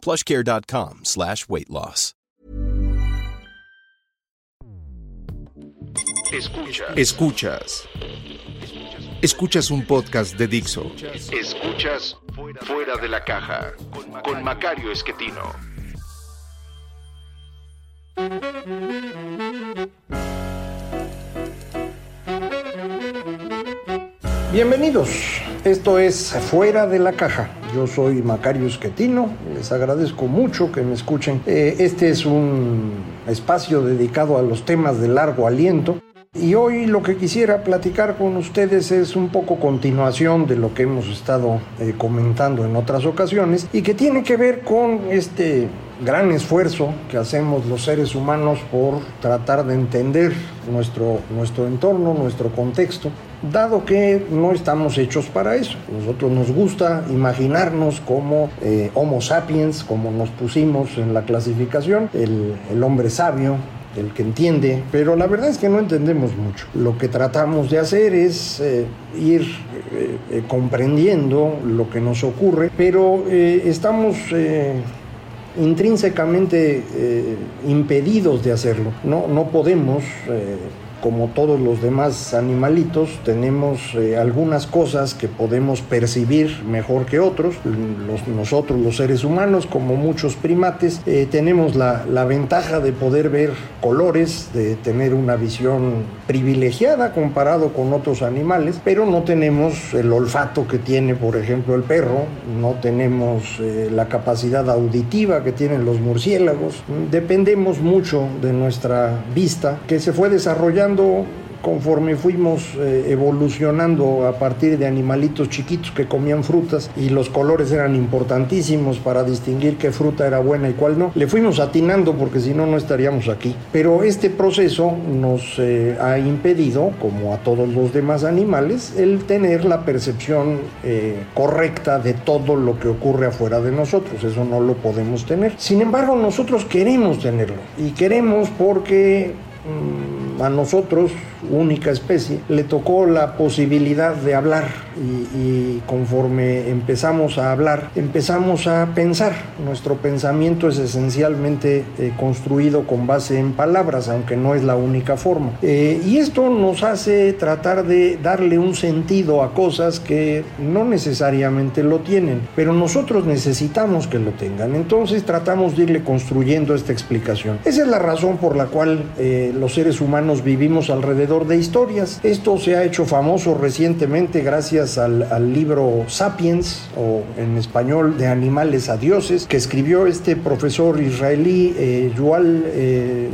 plushcare.com slash weight loss. Escuchas. Escuchas. Escuchas un podcast de Dixo. Escuchas Fuera de la Caja con Macario Esquetino. Bienvenidos, esto es Fuera de la Caja. Yo soy Macario Esquetino, les agradezco mucho que me escuchen. Eh, este es un espacio dedicado a los temas de largo aliento. Y hoy lo que quisiera platicar con ustedes es un poco continuación de lo que hemos estado eh, comentando en otras ocasiones y que tiene que ver con este gran esfuerzo que hacemos los seres humanos por tratar de entender nuestro, nuestro entorno, nuestro contexto, dado que no estamos hechos para eso. Nosotros nos gusta imaginarnos como eh, Homo sapiens, como nos pusimos en la clasificación, el, hombre sabio, el que entiende, pero la verdad es que no entendemos mucho. Lo que tratamos de hacer es eh, ir eh, comprendiendo lo que nos ocurre, pero estamos intrínsecamente impedidos de hacerlo. No, no podemos como todos los demás animalitos, tenemos eh, algunas cosas que podemos percibir mejor que otros. nosotros, los seres humanos, como muchos primates, eh, tenemos la, ventaja de poder ver colores, de tener una visión privilegiada comparado con otros animales, pero no tenemos el olfato que tiene, por ejemplo, el perro, no tenemos eh, la capacidad auditiva que tienen los murciélagos. Dependemos mucho de nuestra vista, que se fue desarrollando conforme fuimos eh, evolucionando a partir de animalitos chiquitos que comían frutas y los colores eran importantísimos para distinguir qué fruta era buena y cuál no, le fuimos atinando porque si no, no estaríamos aquí. Pero este proceso nos eh, ha impedido, como a todos los demás animales, el tener la percepción eh, correcta de todo lo que ocurre afuera de nosotros. Eso no lo podemos tener. Sin embargo, nosotros queremos tenerlo y queremos porque Mm, a nosotros, única especie, le tocó la posibilidad de hablar y, conforme empezamos a hablar, empezamos a pensar. Nuestro pensamiento es esencialmente eh, construido con base en palabras, aunque no es la única forma. Eh, y esto nos hace tratar de darle un sentido a cosas que no necesariamente lo tienen, pero nosotros necesitamos que lo tengan. Entonces tratamos de irle construyendo esta explicación. Esa es la razón por la cual eh, los seres humanos vivimos alrededor de historias. Esto se ha hecho famoso recientemente gracias al, libro Sapiens, o en español de animales a dioses, que escribió este profesor israelí eh, Yuval, eh,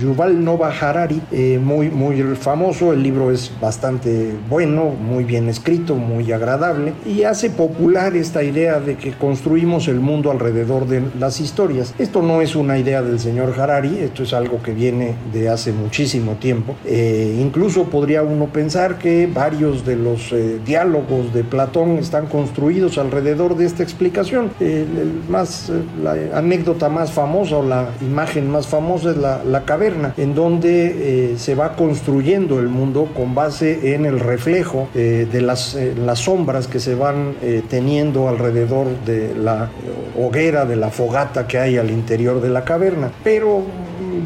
Yuval Nova Harari, eh, muy, muy famoso. El libro es bastante bueno, muy bien escrito, muy agradable, y hace popular esta idea de que construimos el mundo alrededor de las historias. Esto no es una idea del señor Harari, esto es algo que viene de hace muchísimo tiempo. Eh, incluso podría uno pensar que varios de los eh, diálogos de Platón están construidos alrededor de esta explicación. el más, eh, la anécdota más famosa o la imagen más famosa es la, la caverna, en donde se va construyendo el mundo con base en el reflejo de las, las sombras que se van teniendo alrededor de la hoguera, de la fogata que hay al interior de la caverna. Pero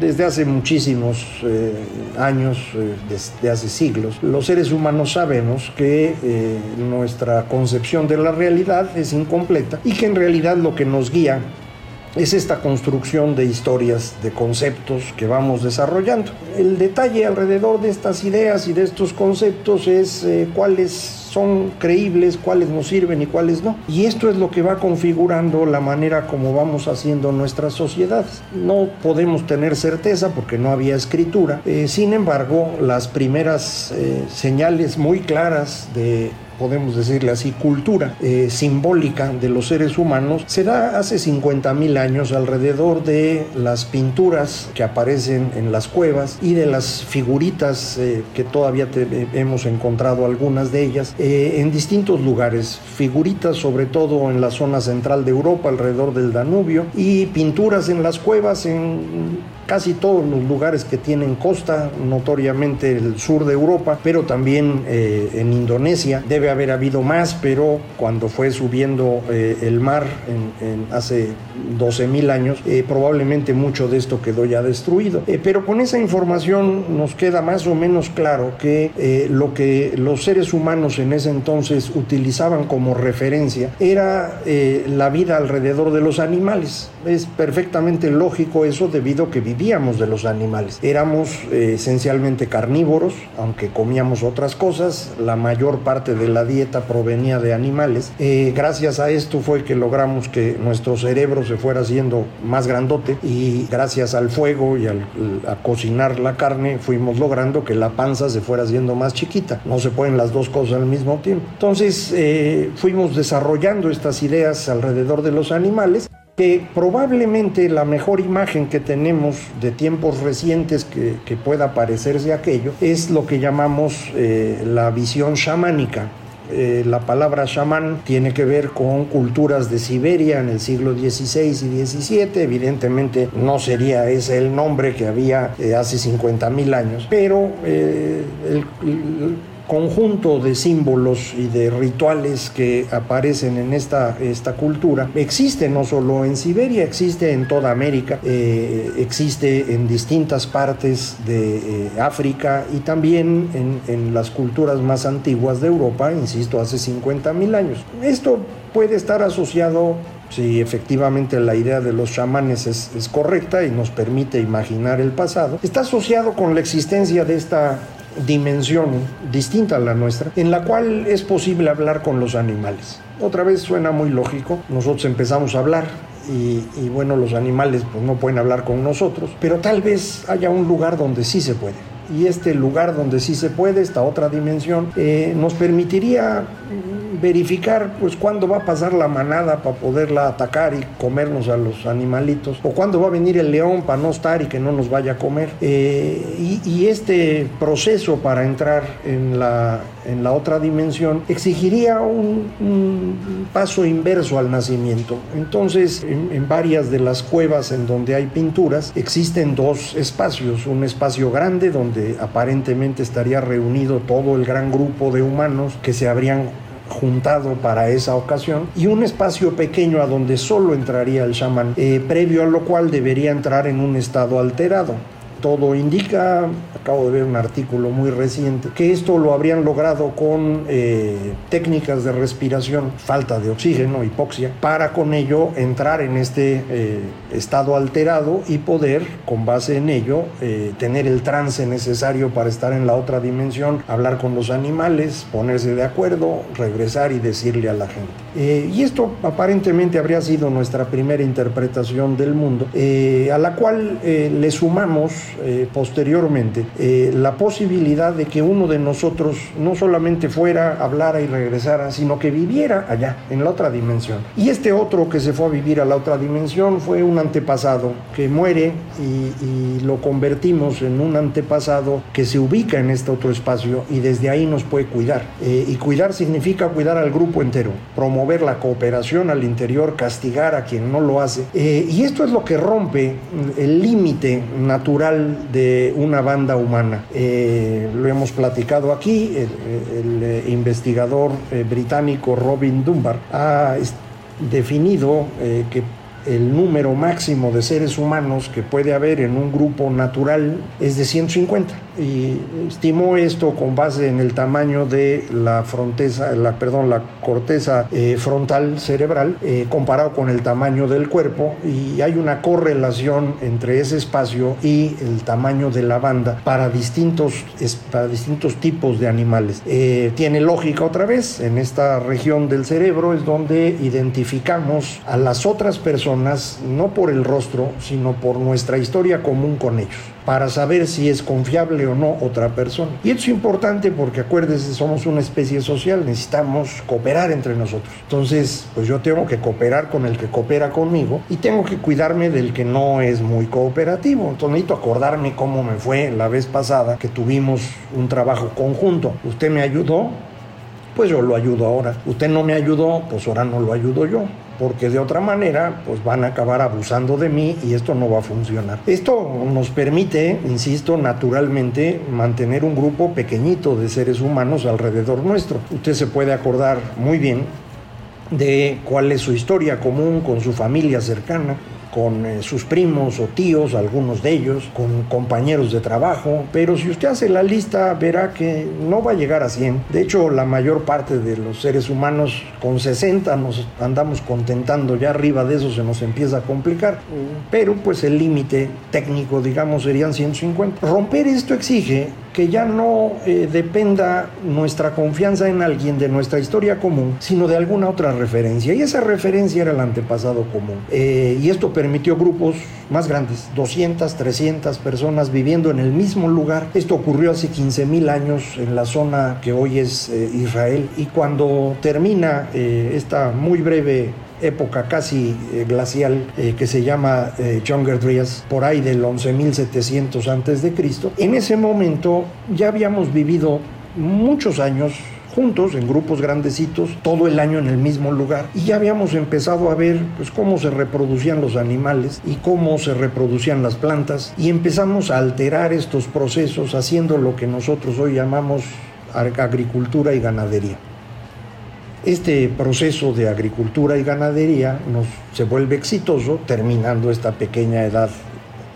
desde hace muchísimos eh, años, eh, desde hace siglos, los seres humanos sabemos que eh, nuestra concepción de la realidad es incompleta y que en realidad lo que nos guía es esta construcción de historias, de conceptos que vamos desarrollando. El detalle alrededor de estas ideas y de estos conceptos es cuáles son creíbles, cuáles nos sirven y cuáles no. Y esto es lo que va configurando la manera como vamos haciendo nuestras sociedades. No podemos tener certeza porque no había escritura. Eh, sin embargo, las primeras eh, señales muy claras de podemos decirle así, cultura eh, simbólica de los seres humanos se da hace 50 mil años alrededor de las pinturas que aparecen en las cuevas y de las figuritas eh, que todavía eh, hemos encontrado algunas de ellas en distintos lugares, figuritas sobre todo en la zona central de Europa alrededor del Danubio y pinturas en las cuevas en casi todos los lugares que tienen costa, notoriamente el sur de Europa, pero también eh, en Indonesia. Debe haber habido más, pero cuando fue subiendo eh, el mar en, hace 12 mil años, eh, probablemente mucho de esto quedó ya destruido. pero con esa información nos queda más o menos claro que lo que los seres humanos en ese entonces utilizaban como referencia era la vida alrededor de los animales. Es perfectamente lógico eso debido a que vivíamos de los animales. Éramos eh, esencialmente carnívoros, aunque comíamos otras cosas. La mayor parte de la dieta provenía de animales. Eh, gracias a esto fue que logramos que nuestro cerebro se fuera haciendo más grandote y gracias al fuego y al, a cocinar la carne fuimos logrando que la panza se fuera haciendo más chiquita. No se pueden las dos cosas al mismo tiempo. Entonces eh, fuimos desarrollando estas ideas alrededor de los animales que probablemente la mejor imagen que tenemos de tiempos recientes que, pueda parecerse aquello es lo que llamamos eh, la visión chamánica. Eh, la palabra chamán tiene que ver con culturas de Siberia en el siglo XVI y XVII. Evidentemente no sería ese el nombre que había eh, hace 50 mil años, pero el, conjunto de símbolos y de rituales que aparecen en esta, esta cultura existe no solo en Siberia, existe en toda América, eh, existe en distintas partes de eh, África y también en, las culturas más antiguas de Europa, insisto, hace 50 mil años. Esto puede estar asociado si efectivamente la idea de los chamanes es, es, correcta y nos permite imaginar el pasado, está asociado con la existencia de esta dimensión distinta a la nuestra, en la cual es posible hablar con los animales. Otra vez suena muy lógico, nosotros empezamos a hablar y, bueno, los animales pues no pueden hablar con nosotros, pero tal vez haya un lugar donde sí se puede. Y este lugar donde sí se puede, esta otra dimensión, eh, nos permitiría verificar pues cuándo va a pasar la manada para poderla atacar y comernos a los animalitos o cuándo va a venir el león para no estar y que no nos vaya a comer. Eh, y, este proceso para entrar en la, en la otra dimensión exigiría un, paso inverso al nacimiento. Entonces en, en varias de las cuevas en donde hay pinturas existen dos espacios. Un espacio grande donde aparentemente estaría reunido todo el gran grupo de humanos que se habrían juntado para esa ocasión y un espacio pequeño a donde solo entraría el chamán, eh, previo a lo cual debería entrar en un estado alterado todo indica, acabo de ver un artículo muy reciente, que esto lo habrían logrado con eh, técnicas de respiración, falta de oxígeno, hipoxia, para con ello entrar en este eh, estado alterado y poder, con base en ello, eh, tener el trance necesario para estar en la otra dimensión, hablar con los animales, ponerse de acuerdo, regresar y decirle a la gente. y esto aparentemente habría sido nuestra primera interpretación del mundo, a la cual le sumamos eh, posteriormente eh, la posibilidad de que uno de nosotros no solamente fuera, hablara y regresara, sino que viviera allá, en la otra dimensión. Y este otro que se fue a vivir a la otra dimensión fue un antepasado que muere y, lo convertimos en un antepasado que se ubica en este otro espacio y desde ahí nos puede cuidar. Eh, y cuidar significa cuidar al grupo entero, promover la cooperación al interior, castigar a quien no lo hace. y esto es lo que rompe el límite natural de una banda humana. Eh, lo hemos platicado aquí, el, eh, investigador eh, británico Robin Dunbar ha definido que el número máximo de seres humanos que puede haber en un grupo natural es de 150 y estimó esto con base en el tamaño de la fronteza, la, perdón, la corteza eh, frontal cerebral eh, comparado con el tamaño del cuerpo y hay una correlación entre ese espacio y el tamaño de la banda para distintos, para distintos tipos de animales. Eh, tiene lógica otra vez, en esta región del cerebro es donde identificamos a las otras personas no por el rostro, sino por nuestra historia común con ellos para saber si es confiable o no otra persona. Y esto es importante porque acuérdense, somos una especie social, necesitamos cooperar entre nosotros. Entonces, pues yo tengo que cooperar con el que coopera conmigo y tengo que cuidarme del que no es muy cooperativo. Entonces necesito acordarme cómo me fue la vez pasada que tuvimos un trabajo conjunto. Usted me ayudó, pues yo lo ayudo ahora. Usted no me ayudó, pues ahora no lo ayudo yo porque de otra manera pues van a acabar abusando de mí y esto no va a funcionar. Esto nos permite, insisto, naturalmente mantener un grupo pequeñito de seres humanos alrededor nuestro. Usted se puede acordar muy bien de cuál es su historia común con su familia cercana, con eh, sus primos o tíos, algunos de ellos, con compañeros de trabajo, pero si usted hace la lista verá que no va a llegar a 100. De hecho, la mayor parte de los seres humanos con 60 nos andamos contentando, ya arriba de eso se nos empieza a complicar, pero pues el límite técnico, digamos, serían 150. Romper esto exige que ya no eh, dependa nuestra confianza en alguien de nuestra historia común, sino de alguna otra referencia. Y esa referencia era el antepasado común. Eh, y esto permitió grupos más grandes, 200, 300 personas viviendo en el mismo lugar. Esto ocurrió hace 15 mil años en la zona que hoy es eh, Israel. Y cuando termina esta muy breve época casi eh, glacial eh, que se llama eh, Dryas, por ahí del 11.700 antes de Cristo. En ese momento ya habíamos vivido muchos años juntos, en grupos grandecitos, todo el año en el mismo lugar. Y ya habíamos empezado a ver pues, cómo se reproducían los animales y cómo se reproducían las plantas. Y empezamos a alterar estos procesos haciendo lo que nosotros hoy llamamos agricultura y ganadería. Este proceso de agricultura y ganadería nos, se vuelve exitoso terminando esta pequeña edad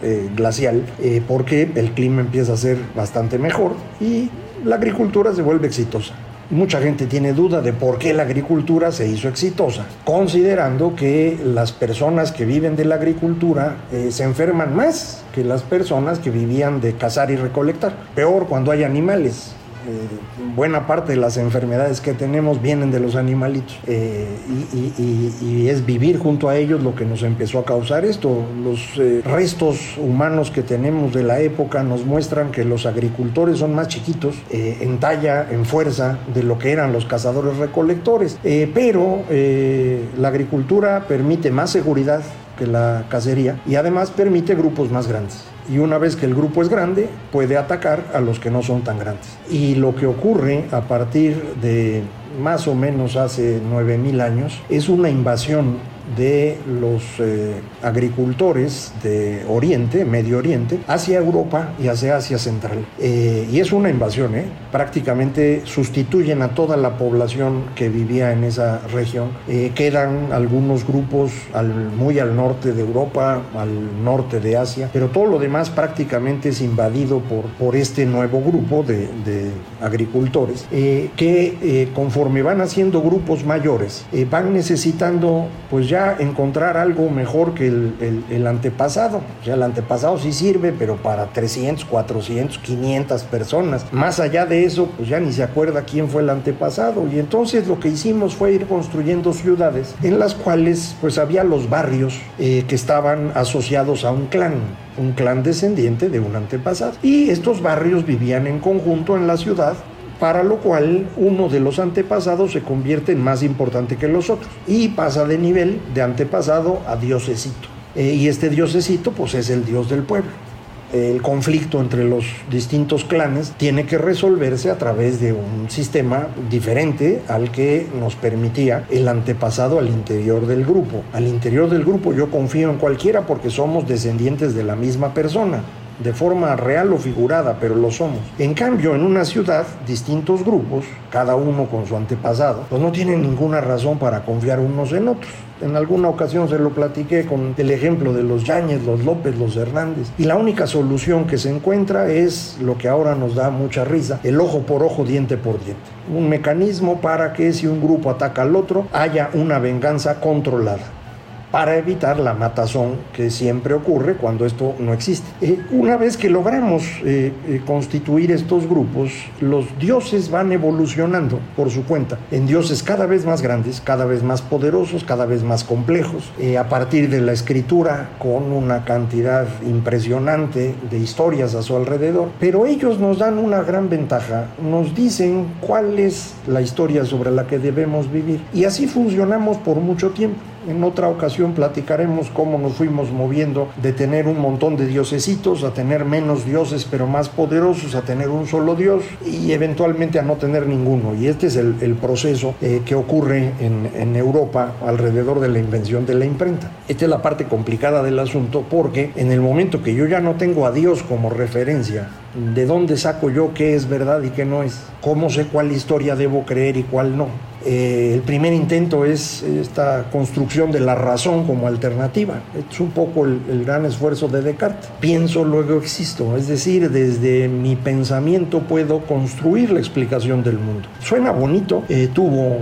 eh, glacial eh, porque el clima empieza a ser bastante mejor y la agricultura se vuelve exitosa. Mucha gente tiene duda de por qué la agricultura se hizo exitosa, considerando que las personas que viven de la agricultura eh, se enferman más que las personas que vivían de cazar y recolectar. Peor cuando hay animales. Eh, buena parte de las enfermedades que tenemos vienen de los animalitos. Eh, y, es vivir junto a ellos lo que nos empezó a causar esto. Los eh, restos humanos que tenemos de la época nos muestran que los agricultores son más chiquitos en talla, en fuerza de lo que eran los cazadores recolectores, pero la agricultura permite más seguridad que la cacería y además permite grupos más grandes y una vez que el grupo es grande puede atacar a los que no son tan grandes. Y lo que ocurre a partir de más o menos hace 9.000 años es una invasión de los eh, agricultores de Oriente, Medio Oriente, hacia Europa y hacia Asia Central. Eh, y es una invasión, ¿eh? prácticamente sustituyen a toda la población que vivía en esa región. quedan algunos grupos muy al norte de Europa, al norte de Asia, pero todo lo demás prácticamente es invadido por, por este nuevo grupo de, de agricultores que conforme van haciendo grupos mayores, van necesitando pues ya encontrar algo mejor que el, antepasado. O sea, el antepasado sí sirve, pero para 300, 400, 500 personas. Más allá de eso, pues ya ni se acuerda quién fue el antepasado. Y entonces lo que hicimos fue ir construyendo ciudades en las cuales pues había los barrios eh, que estaban asociados a un clan un clan descendiente de un antepasado. Y estos barrios vivían en conjunto en la ciudad para lo cual uno de los antepasados se convierte en más importante que los otros y pasa de nivel de antepasado a diosecito. Eh, y este diosecito pues es el dios del pueblo. El conflicto entre los distintos clanes tiene que resolverse a través de un sistema diferente al que nos permitía el antepasado al interior del grupo. Al interior del grupo yo confío en cualquiera porque somos descendientes de la misma persona de forma real o figurada, pero lo somos. En cambio, en una ciudad, distintos grupos, cada uno con su antepasado, pues no tienen ninguna razón para confiar unos en otros. En alguna ocasión se lo platiqué con el ejemplo de los Yáñez, los López, los Hernández. Y la única solución que se encuentra es lo que ahora nos da mucha risa, el ojo por ojo, diente por diente. Un mecanismo para que si un grupo ataca al otro, haya una venganza controlada para evitar la matazón que siempre ocurre cuando esto no existe. Eh, una vez que logramos eh, eh, constituir estos grupos, los dioses van evolucionando por su cuenta en dioses cada vez más grandes, cada vez más poderosos, cada vez más complejos, a partir de la escritura con una cantidad impresionante de historias a su alrededor, pero ellos nos dan una gran ventaja, nos dicen cuál es la historia sobre la que debemos vivir y así funcionamos por mucho tiempo. En otra ocasión platicaremos cómo nos fuimos moviendo de tener un montón de diosesitos a tener menos dioses pero más poderosos, a tener un solo dios y eventualmente a no tener ninguno. Y este es el, proceso eh, que ocurre en, en Europa alrededor de la invención de la imprenta. Esta es la parte complicada del asunto porque en el momento que yo ya no tengo a Dios como referencia, ¿de dónde saco yo qué es verdad y qué no es? ¿Cómo sé cuál historia debo creer y cuál no? Eh, el primer intento es esta construcción de la razón como alternativa. Es un poco el, gran esfuerzo de Descartes. Pienso, luego existo. Es decir, desde mi pensamiento puedo construir la explicación del mundo. Suena bonito, eh, tuvo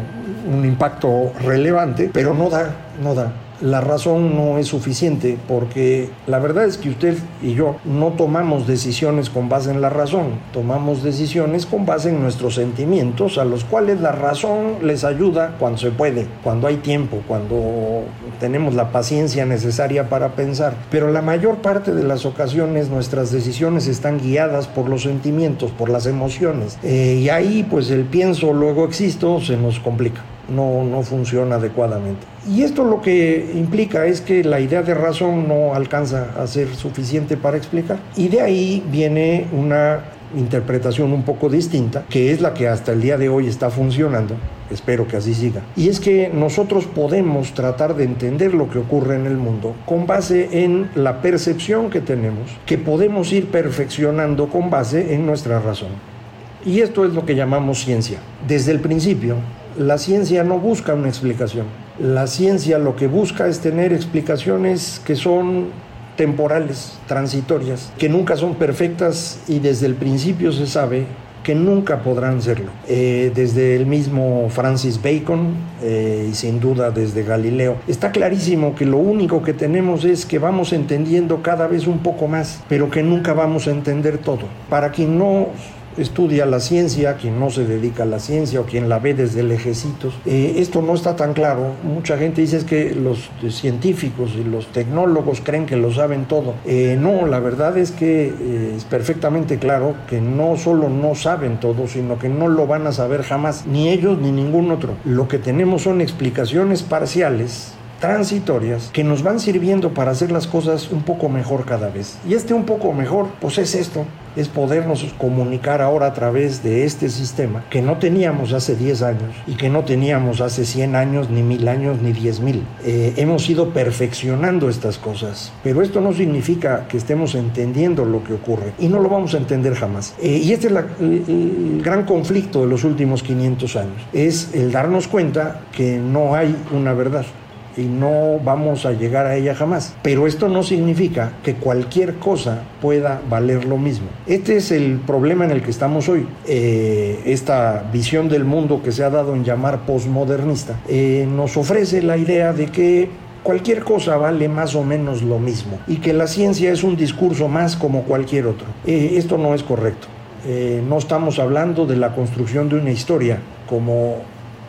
un impacto relevante, pero no da, no da la razón no es suficiente porque la verdad es que usted y yo no tomamos decisiones con base en la razón, tomamos decisiones con base en nuestros sentimientos a los cuales la razón les ayuda cuando se puede, cuando hay tiempo, cuando tenemos la paciencia necesaria para pensar. Pero la mayor parte de las ocasiones nuestras decisiones están guiadas por los sentimientos, por las emociones. Eh, y ahí pues el pienso, luego existo, se nos complica no, no funciona adecuadamente. Y esto lo que implica es que la idea de razón no alcanza a ser suficiente para explicar. Y de ahí viene una interpretación un poco distinta, que es la que hasta el día de hoy está funcionando. Espero que así siga. Y es que nosotros podemos tratar de entender lo que ocurre en el mundo con base en la percepción que tenemos, que podemos ir perfeccionando con base en nuestra razón. Y esto es lo que llamamos ciencia. Desde el principio, la ciencia no busca una explicación. La ciencia lo que busca es tener explicaciones que son temporales, transitorias, que nunca son perfectas y desde el principio se sabe que nunca podrán serlo. Eh, desde el mismo Francis Bacon eh, y sin duda desde Galileo, está clarísimo que lo único que tenemos es que vamos entendiendo cada vez un poco más, pero que nunca vamos a entender todo. Para quien no estudia la ciencia, quien no se dedica a la ciencia o quien la ve desde lejecitos. Eh, esto no está tan claro. Mucha gente dice que los científicos y los tecnólogos creen que lo saben todo. Eh, no, la verdad es que eh, es perfectamente claro que no solo no saben todo, sino que no lo van a saber jamás, ni ellos ni ningún otro. Lo que tenemos son explicaciones parciales transitorias que nos van sirviendo para hacer las cosas un poco mejor cada vez. Y este un poco mejor, pues es esto, es podernos comunicar ahora a través de este sistema que no teníamos hace 10 años y que no teníamos hace 100 años, ni mil años, ni 10 mil. Eh, hemos ido perfeccionando estas cosas, pero esto no significa que estemos entendiendo lo que ocurre y no lo vamos a entender jamás. Eh, y este es el gran conflicto de los últimos 500 años, es el darnos cuenta que no hay una verdad y no vamos a llegar a ella jamás. Pero esto no significa que cualquier cosa pueda valer lo mismo. Este es el problema en el que estamos hoy. Eh, esta visión del mundo que se ha dado en llamar posmodernista eh, nos ofrece la idea de que cualquier cosa vale más o menos lo mismo y que la ciencia es un discurso más como cualquier otro. Eh, esto no es correcto. no estamos hablando de la construcción de una historia como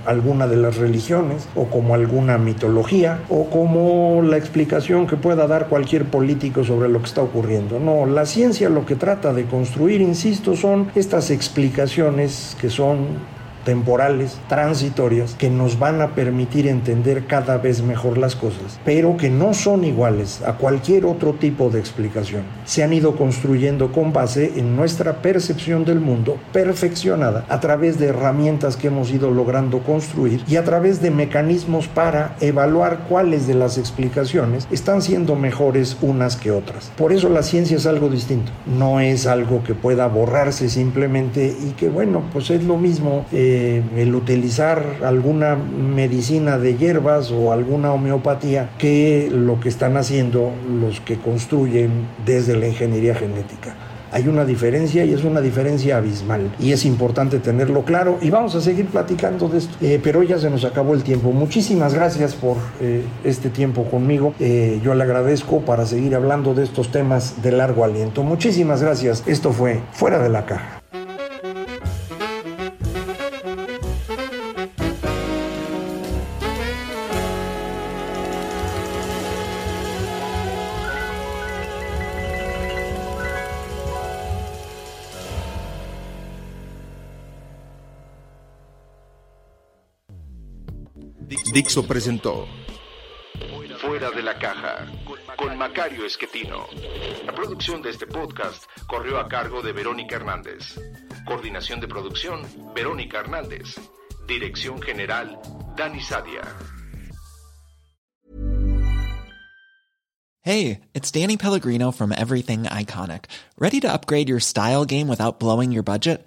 alguna de las religiones o como alguna mitología o como la explicación que pueda dar cualquier político sobre lo que está ocurriendo. No, la ciencia lo que trata de construir, insisto, son estas explicaciones que son temporales, transitorias, que nos van a permitir entender cada vez mejor las cosas, pero que no son iguales a cualquier otro tipo de explicación. Se han ido construyendo con base en nuestra percepción del mundo perfeccionada a través de herramientas que hemos ido logrando construir y a través de mecanismos para evaluar cuáles de las explicaciones están siendo mejores unas que otras. Por eso la ciencia es algo distinto, no es algo que pueda borrarse simplemente y que bueno, pues es lo mismo. Eh, el utilizar alguna medicina de hierbas o alguna homeopatía que lo que están haciendo los que construyen desde la ingeniería genética. hay una diferencia y es una diferencia abismal. Y es importante tenerlo claro y vamos a seguir platicando de esto. Eh, pero ya se nos acabó el tiempo. Muchísimas gracias por eh, este tiempo conmigo. Yo le agradezco para seguir hablando de estos temas de largo aliento. Muchísimas gracias. Esto fue Fuera de la Caja. Dixo presentó Fuera de la caja con Macario Esquetino. La producción de este podcast corrió a cargo de Verónica Hernández. Coordinación de producción, Verónica Hernández. Dirección general, Dani Sadia. Hey, it's Danny Pellegrino from Everything Iconic. Ready to upgrade your style game without blowing your budget?